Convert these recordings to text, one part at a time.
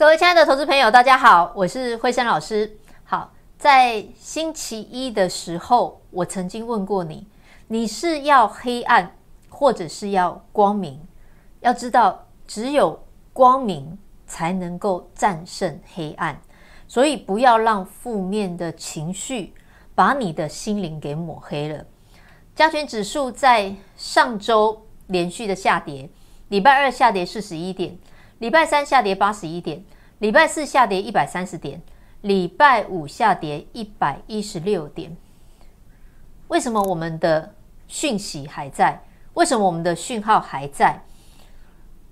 各位亲爱的投资朋友，大家好，我是惠珊老师。好，在星期一的时候，我曾经问过你，你是要黑暗，或者是要光明？要知道，只有光明才能够战胜黑暗，所以不要让负面的情绪把你的心灵给抹黑了。加权指数在上周连续的下跌，礼拜二下跌四十一点。礼拜三下跌八十一点，礼拜四下跌一百三十点，礼拜五下跌一百一十六点。为什么我们的讯息还在？为什么我们的讯号还在？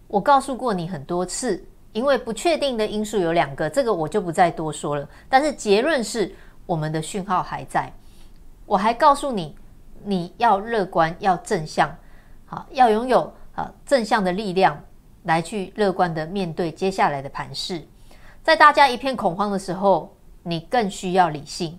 我告诉过你很多次，因为不确定的因素有两个，这个我就不再多说了。但是结论是，我们的讯号还在。我还告诉你，你要乐观，要正向，好，要拥有啊正向的力量。来去乐观的面对接下来的盘势，在大家一片恐慌的时候，你更需要理性。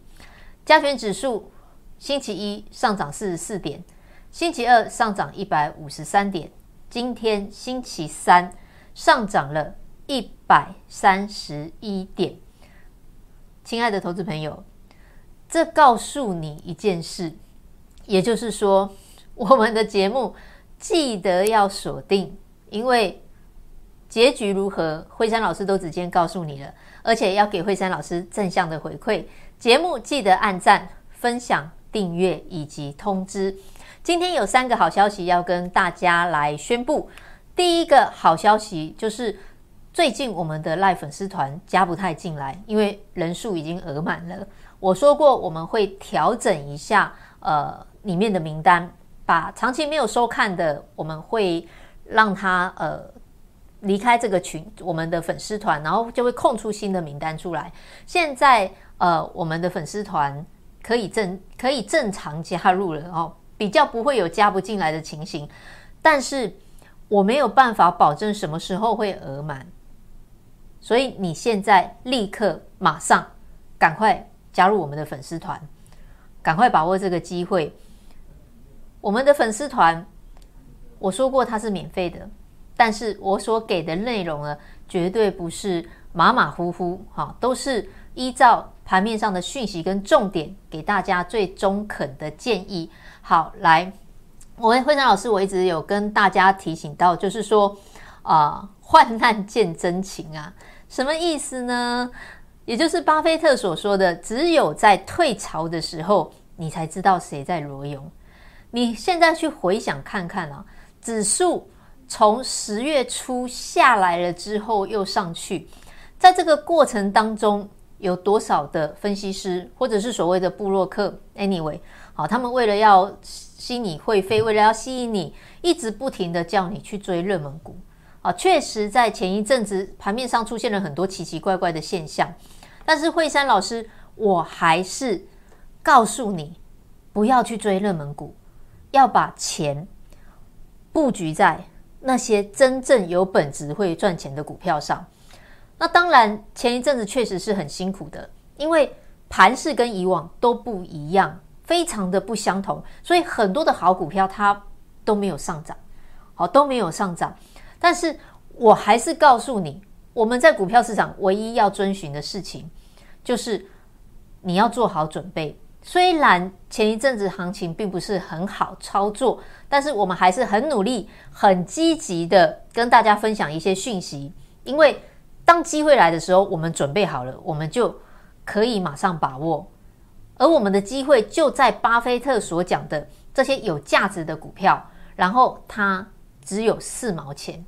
加权指数星期一上涨四十四点，星期二上涨一百五十三点，今天星期三上涨了一百三十一点。亲爱的投资朋友，这告诉你一件事，也就是说，我们的节目记得要锁定，因为。结局如何？惠珊老师都直接告诉你了，而且要给惠珊老师正向的回馈。节目记得按赞、分享、订阅以及通知。今天有三个好消息要跟大家来宣布。第一个好消息就是，最近我们的赖粉丝团加不太进来，因为人数已经额满了。我说过我们会调整一下，呃，里面的名单，把长期没有收看的，我们会让他呃。离开这个群，我们的粉丝团，然后就会空出新的名单出来。现在，呃，我们的粉丝团可以正可以正常加入了哦，比较不会有加不进来的情形。但是我没有办法保证什么时候会额满，所以你现在立刻马上赶快加入我们的粉丝团，赶快把握这个机会。我们的粉丝团，我说过它是免费的。但是我所给的内容呢，绝对不是马马虎虎，哈，都是依照盘面上的讯息跟重点，给大家最中肯的建议。好，来，我惠珊老师，我一直有跟大家提醒到，就是说，啊、患难见真情啊，什么意思呢？也就是巴菲特所说的，只有在退潮的时候，你才知道谁在裸泳。你现在去回想看看啊，指数。从十月初下来了之后又上去，在这个过程当中，有多少的分析师或者是所谓的布洛克？Anyway，好，他们为了要吸你会费，为了要吸引你，一直不停的叫你去追热门股啊。确实，在前一阵子盘面上出现了很多奇奇怪怪的现象，但是惠珊老师，我还是告诉你，不要去追热门股，要把钱布局在。那些真正有本质会赚钱的股票上，那当然前一阵子确实是很辛苦的，因为盘势跟以往都不一样，非常的不相同，所以很多的好股票它都没有上涨，好，都没有上涨。但是我还是告诉你，我们在股票市场唯一要遵循的事情，就是你要做好准备。虽然前一阵子行情并不是很好操作，但是我们还是很努力、很积极的跟大家分享一些讯息。因为当机会来的时候，我们准备好了，我们就可以马上把握。而我们的机会就在巴菲特所讲的这些有价值的股票，然后它只有四毛钱，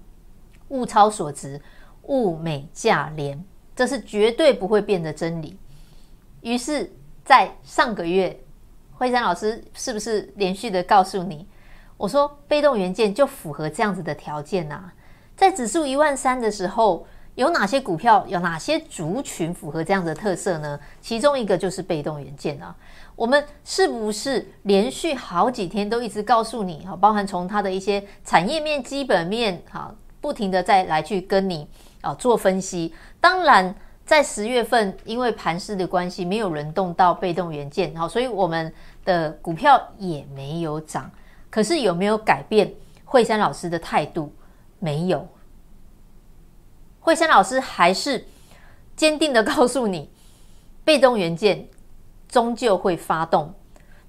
物超所值，物美价廉，这是绝对不会变的真理。于是。在上个月，惠山老师是不是连续的告诉你？我说被动元件就符合这样子的条件呐、在指数一万三的时候，有哪些股票、有哪些族群符合这样的特色呢？其中一个就是被动元件啊。我们是不是连续好几天都一直告诉你？哈，包含从它的一些产业面、基本面，哈，不停的再来去跟你啊做分析。当然。在十月份，因为盘势的关系，没有轮动到被动元件，好，所以我们的股票也没有涨。可是有没有改变惠山老师的态度？没有。惠山老师还是坚定的告诉你，被动元件终究会发动。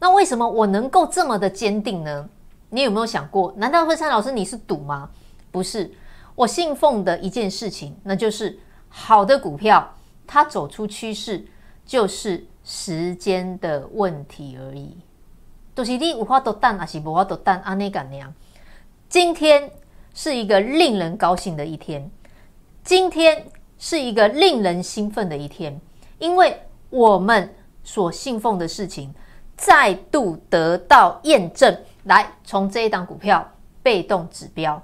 那为什么我能够这么的坚定呢？你有没有想过？难道惠山老师你是赌吗？不是，我信奉的一件事情，那就是好的股票，它走出趋势就是时间的问题而已。就是你无法度等，还是无法度等？安尼干样。今天是一个令人高兴的一天，今天是一个令人兴奋的一天，因为我们所信奉的事情。再度得到验证，来，从这一档股票被动指标，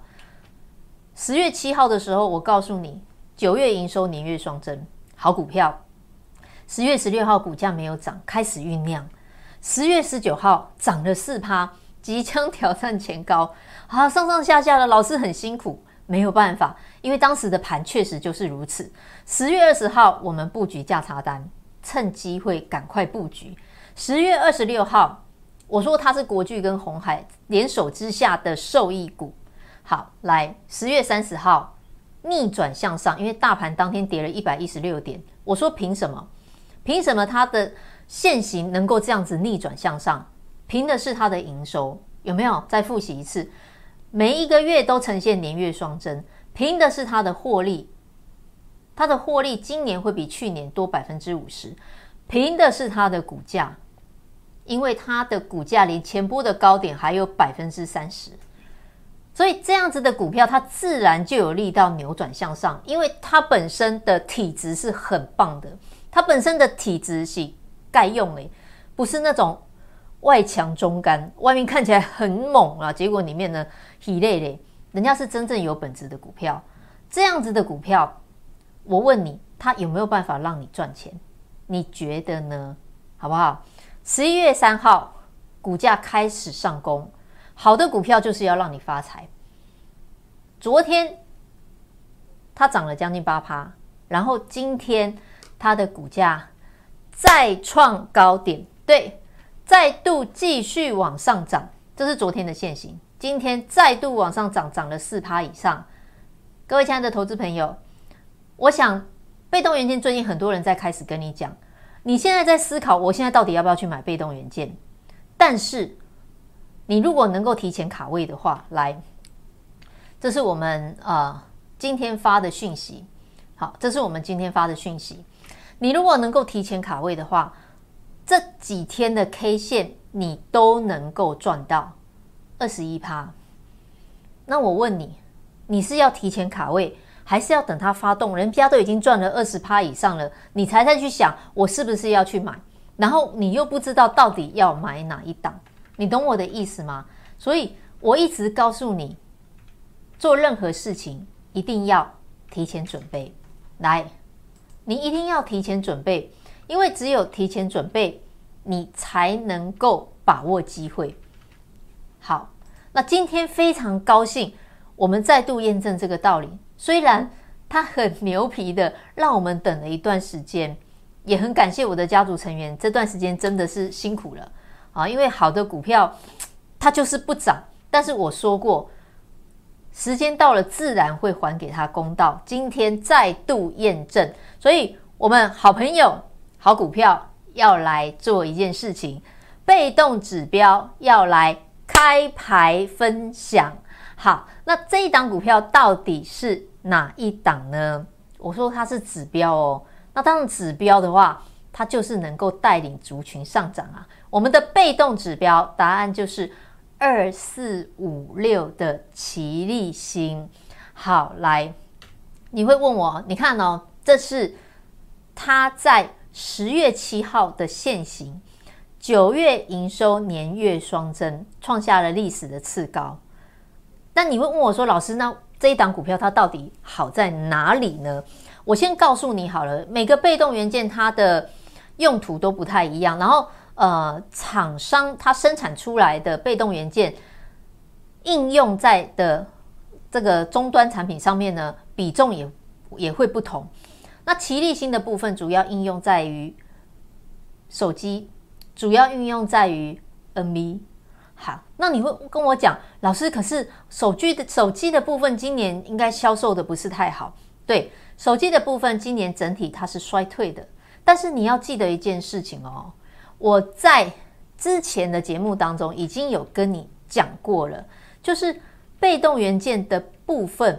十月七号的时候，我告诉你，九月营收年月双增，好股票。十月十六号股价没有涨，开始酝酿。十月十九号涨了四趴，即将挑战前高。啊，上上下下的老师很辛苦，没有办法，因为当时的盘确实就是如此。十月二十号，我们布局价差单，趁机会赶快布局。十月二十六号，我说它是国巨跟红海联手之下的受益股。好，来十月三十号逆转向上，因为大盘当天跌了一百一十六点。我说凭什么？凭什么它的线型能够这样子逆转向上？凭的是它的营收，有没有？再复习一次，每一个月都呈现年月双增，凭的是它的获利，它的获利今年会比去年多百分之五十，凭的是它的股价。因为它的股价离前波的高点还有百分之三十，所以这样子的股票它自然就有力道扭转向上，因为它本身的体质是很棒的，它本身的体质是盖用诶，不是那种外强中干，外面看起来很猛啊，结果里面呢疲累累，人家是真正有本质的股票，这样子的股票，我问你，它有没有办法让你赚钱？你觉得呢？好不好？十一月三号，股价开始上攻，好的股票就是要让你发财。昨天它涨了将近八趴，然后今天它的股价再创高点，对，再度继续往上涨，这是昨天的线型。今天再度往上涨，涨了四趴以上。各位亲爱的投资朋友，我想被动元件最近很多人在开始跟你讲。你现在在思考，我现在到底要不要去买被动元件？但是，你如果能够提前卡位的话，来，这是我们呃今天发的讯息。好，这是我们今天发的讯息。你如果能够提前卡位的话，这几天的 K 线你都能够赚到二十一趴。那我问你，你是要提前卡位？还是要等它发动，人家都已经赚了二十趴以上了，你才再去想我是不是要去买，然后你又不知道到底要买哪一档，你懂我的意思吗？所以我一直告诉你，做任何事情一定要提前准备。来，你一定要提前准备，因为只有提前准备，你才能够把握机会。好，那今天非常高兴，我们再度验证这个道理。虽然他很牛皮的让我们等了一段时间，也很感谢我的家族成员，这段时间真的是辛苦了啊！因为好的股票它就是不涨，但是我说过，时间到了自然会还给他公道。今天再度验证，所以我们好朋友、好股票要来做一件事情，被动指标要来开牌分享。好，那这一档股票到底是哪一档呢？我说它是指标哦。那当然指标的话，它就是能够带领族群上涨啊。我们的被动指标答案就是二四五六的奇力星。好，来，你会问我，你看哦，这是它在十月七号的线型，九月营收年月双增，创下了历史的次高。那你会问我说：“老师，那这一档股票它到底好在哪里呢？”我先告诉你好了，每个被动元件它的用途都不太一样，然后呃，厂商它生产出来的被动元件应用在的这个终端产品上面呢，比重也也会不同。那奇力新的部分主要应用在于手机，主要运用在于 N V。好，那你会跟我讲，老师，可是手机的手机的部分今年应该销售的不是太好。对，手机的部分今年整体它是衰退的，但是你要记得一件事情哦，我在之前的节目当中已经有跟你讲过了，就是被动元件的部分，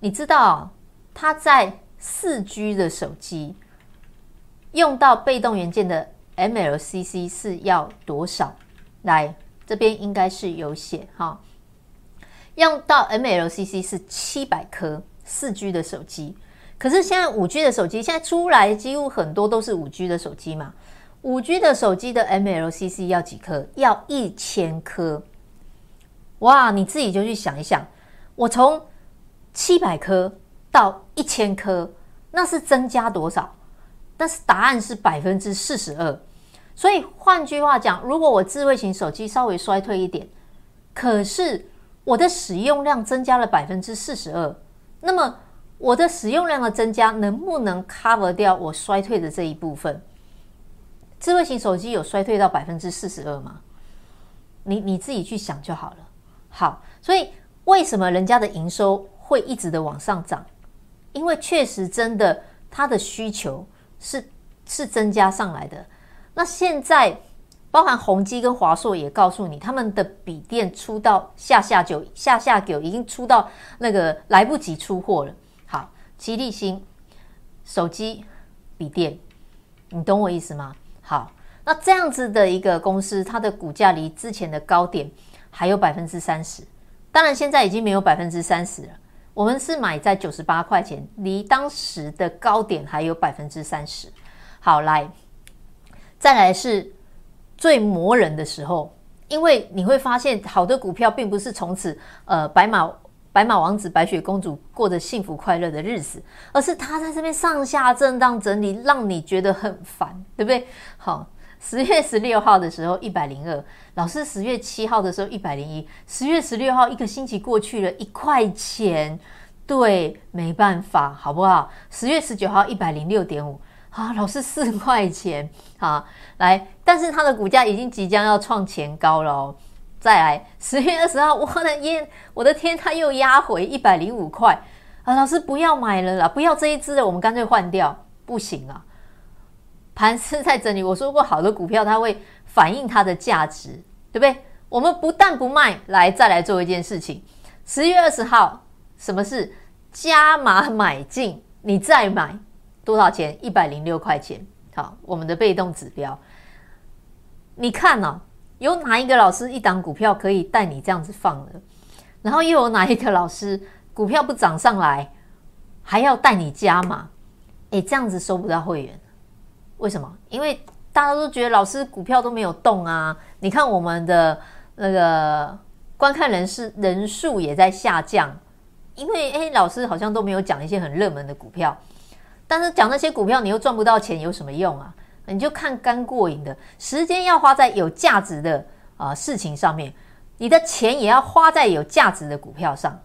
你知道它在四 G 的手机用到被动元件的 MLCC 是要多少？来，这边应该是有写哈。用到 MLCC 是七百颗四 G 的手机，可是现在五 G 的手机现在出来几乎很多都是五 G 的手机嘛，五 G 的手机的 MLCC 要几颗？要一千颗。哇，你自己就去想一想，我从七百颗到一千颗，那是增加多少？但是答案是百分之四十二。所以换句话讲，如果我智慧型手机稍微衰退一点，可是我的使用量增加了百分之四十二，那么我的使用量的增加能不能 cover 掉我衰退的这一部分？智慧型手机有衰退到百分之四十二吗？你你自己去想就好了。好，所以为什么人家的营收会一直的往上涨？因为确实真的它的需求是是增加上来的。那现在。包含宏基跟华硕也告诉你，他们的笔电出到下下九下下九已经出到那个来不及出货了。好，吉利新手机笔电，你懂我意思吗？好，那这样子的一个公司，它的股价离之前的高点还有百分之三十，当然现在已经没有百分之三十了。我们是买在九十八块钱，离当时的高点还有百分之三十。好，来，再来是。最磨人的时候，因为你会发现，好的股票并不是从此呃白马白马王子、白雪公主过着幸福快乐的日子，而是它在这边上下震荡整理，让你觉得很烦，对不对？好，十月十六号的时候一百零二，老师十月七号的时候一百零一，十月十六号一个星期过去了，一块钱，对，没办法，好不好？十月十九号一百零六点五。啊，老师四块钱啊，来，但是它的股价已经即将要创前高了哦。再来，十月二十号，我的天，我的天，它又压回一百零五块啊！老师不要买了啦，不要这一支了，我们干脆换掉，不行啊。盘是在整理，我说过，好的股票它会反映它的价值，对不对？我们不但不卖，来再来做一件事情。十月二十号，什么事？加码买进，你再买。多少钱？一百零六块钱。好，我们的被动指标，你看呢、有哪一个老师一档股票可以带你这样子放的？然后又有哪一个老师股票不涨上来，还要带你加码？诶，这样子收不到会员，为什么？因为大家都觉得老师股票都没有动啊。你看我们的那个观看人士人数也在下降，因为诶，老师好像都没有讲一些很热门的股票。但是讲那些股票，你又赚不到钱，有什么用啊？你就看干过瘾的，时间要花在有价值的啊、呃、事情上面，你的钱也要花在有价值的股票上，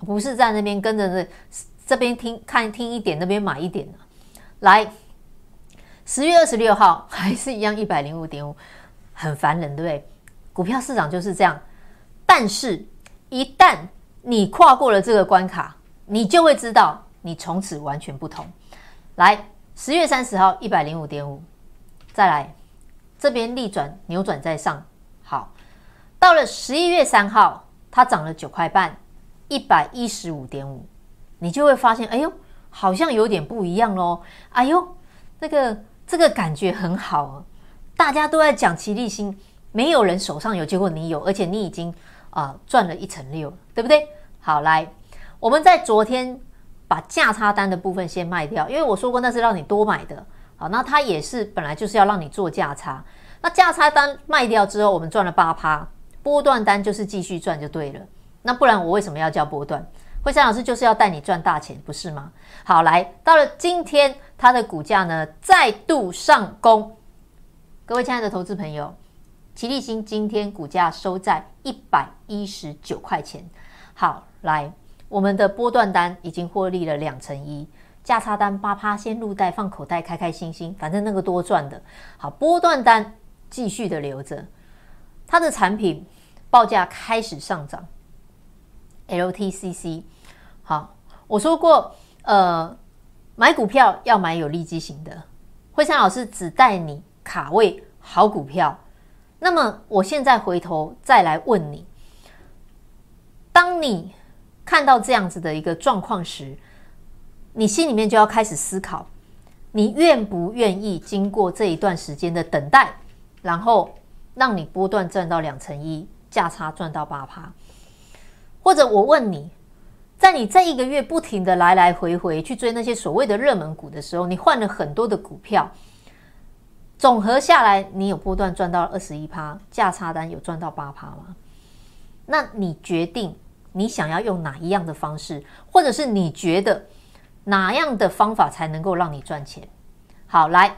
不是在那边跟着这这边听看听一点，那边买一点。来，十月二十六号还是一样一百零五点五，很烦人，对不对？股票市场就是这样。但是，一旦你跨过了这个关卡，你就会知道，你从此完全不同。来，十月三十号一百零五点五，再来这边逆转扭转再上，好，到了十一月三号，它涨了九块半，一百一十五点五，你就会发现，哎呦，好像有点不一样喽，哎呦，这个这个感觉很好哦，大家都在讲奇力新，没有人手上有，结果你有，而且你已经啊、赚了一成六，对不对？好，来，我们在昨天。把价差单的部分先卖掉，因为我说过那是让你多买的，好，那它也是本来就是要让你做价差。那价差单卖掉之后，我们赚了八趴，波段单就是继续赚就对了。那不然我为什么要叫波段？惠珊老师就是要带你赚大钱，不是吗？好，来到了今天，它的股价呢再度上攻。各位亲爱的投资朋友，奇力新今天股价收在一百一十九块钱。好，来。我们的波段单已经获利了两成一，价差单八趴先入袋放口袋，开开心心，反正那个多赚的。好，波段单继续的留着，它的产品报价开始上涨。LTCC，好，我说过，呃，买股票要买有利基型的。惠珊老师只带你卡位好股票。那么，我现在回头再来问你：当你看到这样子的一个状况时，你心里面就要开始思考，你愿不愿意经过这一段时间的等待，然后让你波段赚到两成一，价差赚到八趴？或者我问你，在你这一个月不停的来来回回去追那些所谓的热门股的时候，你换了很多的股票，总和下来，你有波段赚到二十一趴，价差单有赚到八趴吗？那你决定你想要用哪一样的方式，或者是你觉得？哪样的方法才能够让你赚钱？好，来，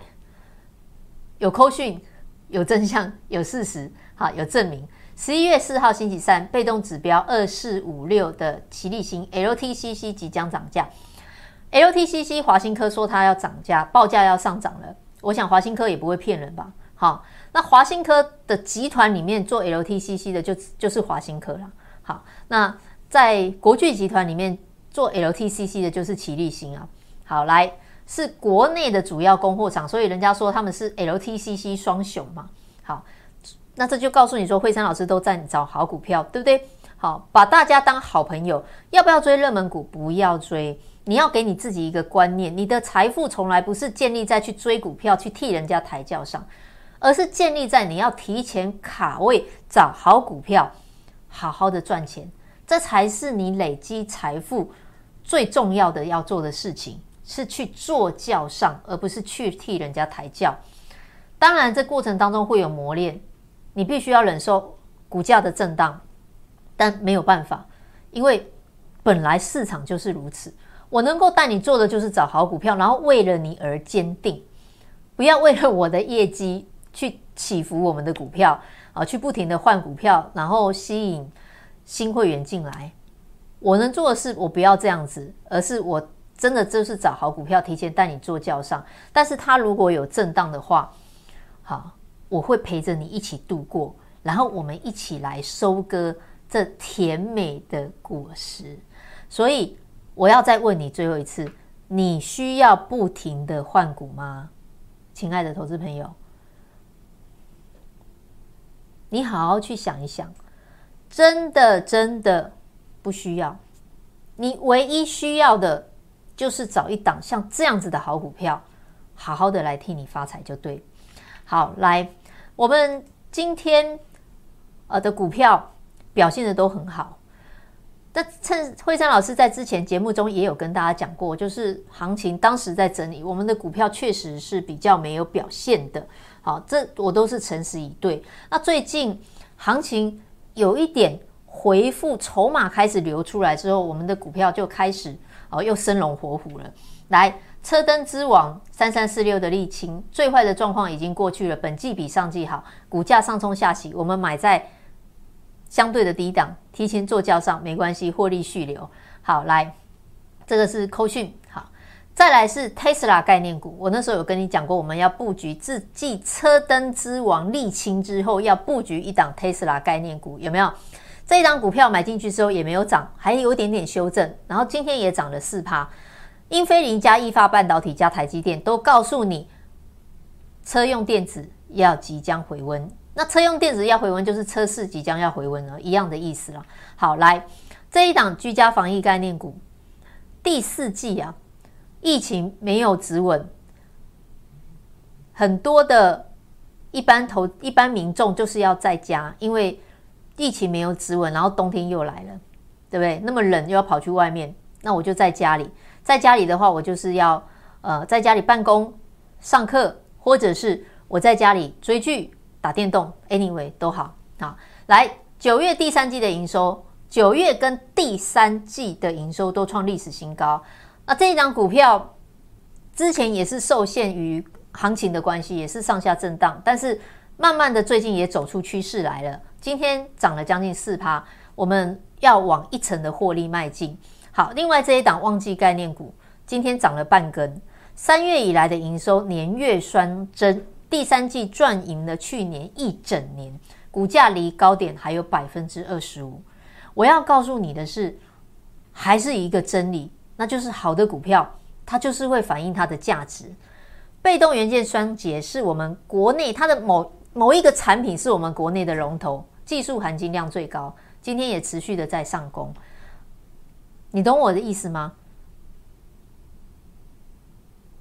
有扣讯，有真相，有事实，好，有证明。十一月四号星期三，被动指标二四五六的奇力星 LTCC 即将涨价。LTCC 华新科说它要涨价，报价要上涨了。我想华新科也不会骗人吧？好，那华新科的集团里面做 LTCC 的就就是华新科了。好，那在国巨集团里面。做 LTCC 的就是齐力新啊，好，来是国内的主要供货厂，所以人家说他们是 LTCC 双雄嘛。好，那这就告诉你说，惠山老师都在找好股票，对不对？好，把大家当好朋友，要不要追热门股？不要追，你要给你自己一个观念，你的财富从来不是建立在去追股票、去替人家抬轿上，而是建立在你要提前卡位找好股票，好好的赚钱。这才是你累积财富最重要的要做的事情，是去坐轿上，而不是去替人家抬轿。当然，这过程当中会有磨练，你必须要忍受股价的震荡，但没有办法，因为本来市场就是如此。我能够带你做的就是找好股票，然后为了你而坚定，不要为了我的业绩去起伏我们的股票啊，去不停的换股票，然后吸引。新会员进来，我能做的是，我不要这样子，而是我真的就是找好股票，提前带你做叫上。但是它如果有震荡的话，好，我会陪着你一起度过，然后我们一起来收割这甜美的果实。所以我要再问你最后一次，你需要不停的换股吗？亲爱的投资朋友，你好好去想一想。真的真的不需要，你唯一需要的就是找一档像这样子的好股票，好好的来替你发财就对。好，来，我们今天呃的股票表现的都很好。那趁惠珊老师在之前节目中也有跟大家讲过，就是行情当时在整理，我们的股票确实是比较没有表现的。好，这我都是诚实以对。那最近行情。有一点回复，筹码开始流出来之后，我们的股票就开始哦，又生龙活虎了。来，车灯之王三三四六的沥青，最坏的状况已经过去了，本季比上季好，股价上冲下洗，我们买在相对的低档，提前做轿上没关系，获利续流。好，来，这个是扣讯。好再来是 Tesla 概念股，我那时候有跟你讲过，我们要布局自继车灯之王沥青之后，要布局一档 Tesla 概念股，有没有？这一张股票买进去之后也没有涨，还有一点点修正，然后今天也涨了四趴。英飞凌加意法半导体加台积电都告诉你，车用电子要即将回温。那车用电子要回温，就是车市即将要回温了，一样的意思了。好，来这一档居家防疫概念股，第四季啊。疫情没有止稳，很多的一般投一般民众就是要在家，因为疫情没有止稳，然后冬天又来了，对不对？那么冷又要跑去外面，那我就在家里，在家里的话，我就是要呃在家里办公、上课，或者是我在家里追剧、打电动，anyway 都好。好，来九月第三季的营收，九月跟第三季的营收都创历史新高。那这一张股票之前也是受限于行情的关系，也是上下震荡，但是慢慢的最近也走出趋势来了。今天涨了将近四趴，我们要往一层的获利迈进。好，另外这一档旺季概念股今天涨了半根，三月以来的营收年月双增，第三季赚赢了去年一整年，股价离高点还有百分之二十五。我要告诉你的是，还是一个真理。那就是好的股票，它就是会反映它的价值。被动元件双节是我们国内它的某某一个产品，是我们国内的龙头，技术含金量最高，今天也持续的在上攻。你懂我的意思吗？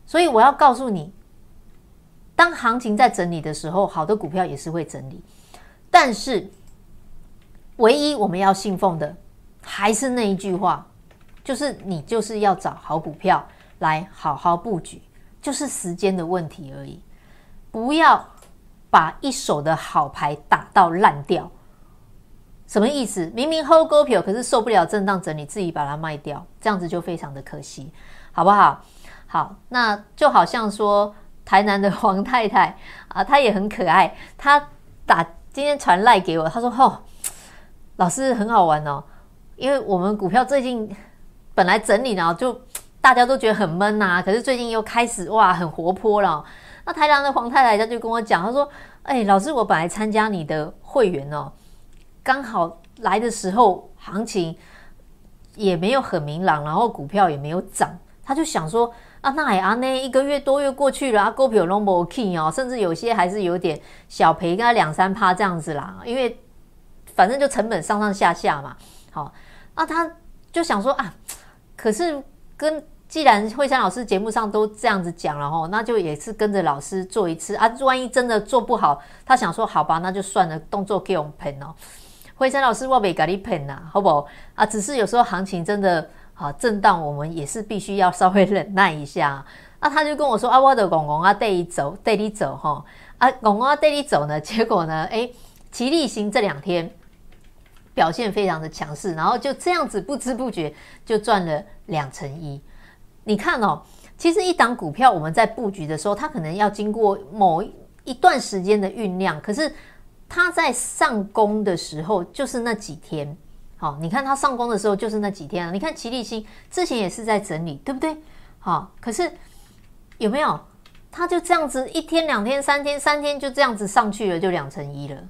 所以我要告诉你，当行情在整理的时候，好的股票也是会整理。但是，唯一我们要信奉的，还是那一句话，就是你就是要找好股票来好好布局，就是时间的问题而已。不要把一手的好牌打到烂掉。什么意思？明明 hold 股票，可是受不了震荡整理，自己把它卖掉，这样子就非常的可惜，好不好？好，那就好像说台南的黄太太 啊，她也很可爱。她打今天传赖给我，她说：“哦，老师很好玩哦，因为我们股票最近本来整理呢，就大家都觉得很闷呐、啊，可是最近又开始哇，很活泼了。那台南的黄太太她就跟我讲，她说：‘哎，老师，我本来参加你的会员哦，刚好来的时候行情也没有很明朗，然后股票也没有涨，她就想说。’啊，那也啊，那一个月多月过去了啊，股票都没起哦，甚至有些还是有点小赔，跟他两三趴这样子啦。因为反正就成本上上下下嘛，好，那他就想说啊，可是跟既然惠山老师节目上都这样子讲了吼，那就也是跟着老师做一次啊。万一真的做不好，他想说好吧，那就算了，动作给我们喷哦。惠山老师我没给你喷呐，好不好？啊，只是有时候行情真的。好，震荡我们也是必须要稍微忍耐一下。那他就跟我说：“啊，我的公公啊，带你走，带你走哈。啊，公公啊，带你走呢。结果呢，哎，齐力新这两天表现非常的强势，然后就这样子不知不觉就赚了两成一。你看哦，其实一档股票我们在布局的时候，它可能要经过某一段时间的酝酿，可是它在上攻的时候，就是那几天。”好，你看它上攻的时候就是那几天啊。你看齐力新之前也是在整理，对不对？好，可是有没有？它就这样子一天、两天、三天、三天就这样子上去了，就两成一了。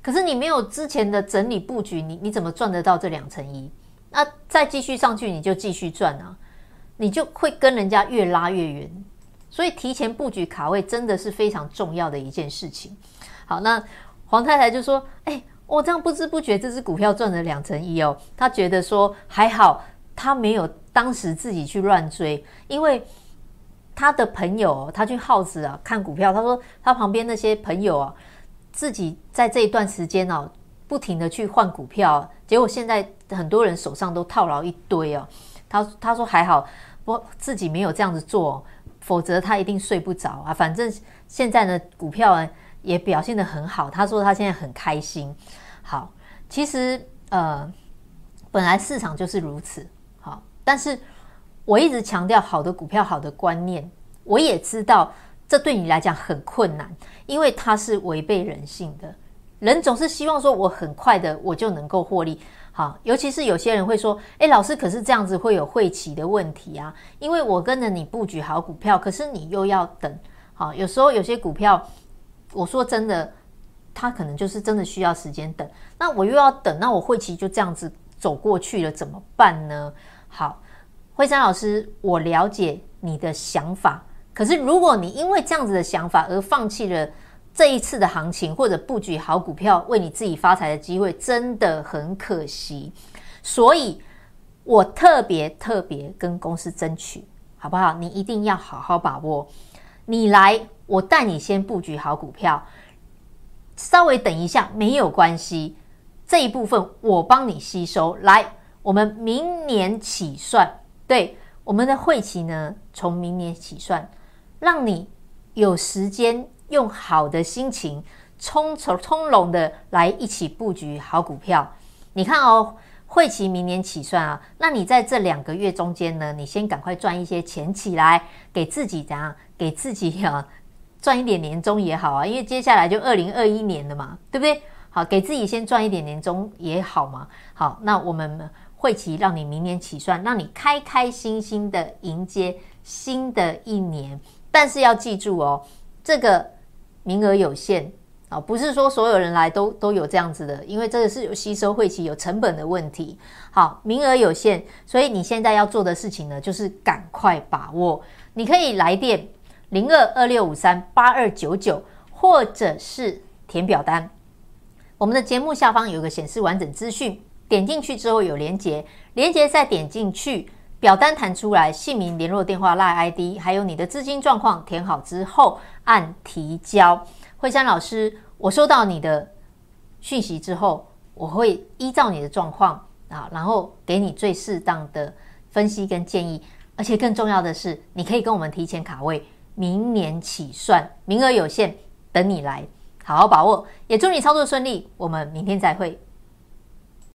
可是你没有之前的整理布局，你你怎么赚得到这两成一？那再继续上去，你就继续赚啊，你就会跟人家越拉越远。所以提前布局卡位真的是非常重要的一件事情。好，那黄太太就说：“哎。”我这样不知不觉，这只股票赚了两成一哦。他觉得说还好，他没有当时自己去乱追，因为他的朋友他去耗子啊看股票，他说他旁边那些朋友啊，自己在这一段时间哦，不停的去换股票，结果现在很多人手上都套牢一堆哦。他他说还好，我自己没有这样子做，否则他一定睡不着啊。反正现在呢，股票也表现得很好，他说他现在很开心。好，其实呃，本来市场就是如此。好，但是我一直强调好的股票、好的观念，我也知道这对你来讲很困难，因为它是违背人性的。人总是希望说我很快的我就能够获利。好，尤其是有些人会说：“诶，老师，可是这样子会有会期的问题啊，因为我跟着你布局好股票，可是你又要等。”好，有时候有些股票，我说真的。他可能就是真的需要时间等，那我又要等，那我会期就这样子走过去了，怎么办呢？好，惠山老师，我了解你的想法，可是如果你因为这样子的想法而放弃了这一次的行情，或者布局好股票为你自己发财的机会，真的很可惜。所以我特别特别跟公司争取，好不好？你一定要好好把握，你来，我带你先布局好股票。稍微等一下，没有关系，这一部分我帮你吸收。来，我们明年起算，对，我们的会期呢，从明年起算，让你有时间用好的心情，从从从容的来一起布局好股票。你看哦，会期明年起算啊，那你在这两个月中间呢，你先赶快赚一些钱起来，给自己怎样？给自己啊。赚一点年终也好啊，因为接下来就二零二一年了嘛，对不对？好，给自己先赚一点年终也好嘛。好，那我们会期让你明年起算，让你开开心心的迎接新的一年。但是要记住哦，这个名额有限啊，不是说所有人来都都有这样子的，因为这个是有吸收会期、有成本的问题。好，名额有限，所以你现在要做的事情呢，就是赶快把握。你可以来电零二二六五三八二九九，或者是填表单。我们的节目下方有个显示完整资讯，点进去之后有连结，连结再点进去，表单弹出来，姓名、联络电话、LINE ID，还有你的资金状况填好之后按提交。惠珊老师，我收到你的讯息之后，我会依照你的状况啊，然后给你最适当的分析跟建议。而且更重要的是，你可以跟我们提前卡位，明年起算，名额有限，等你来，好好把握。也祝你操作顺利，我们明天再会。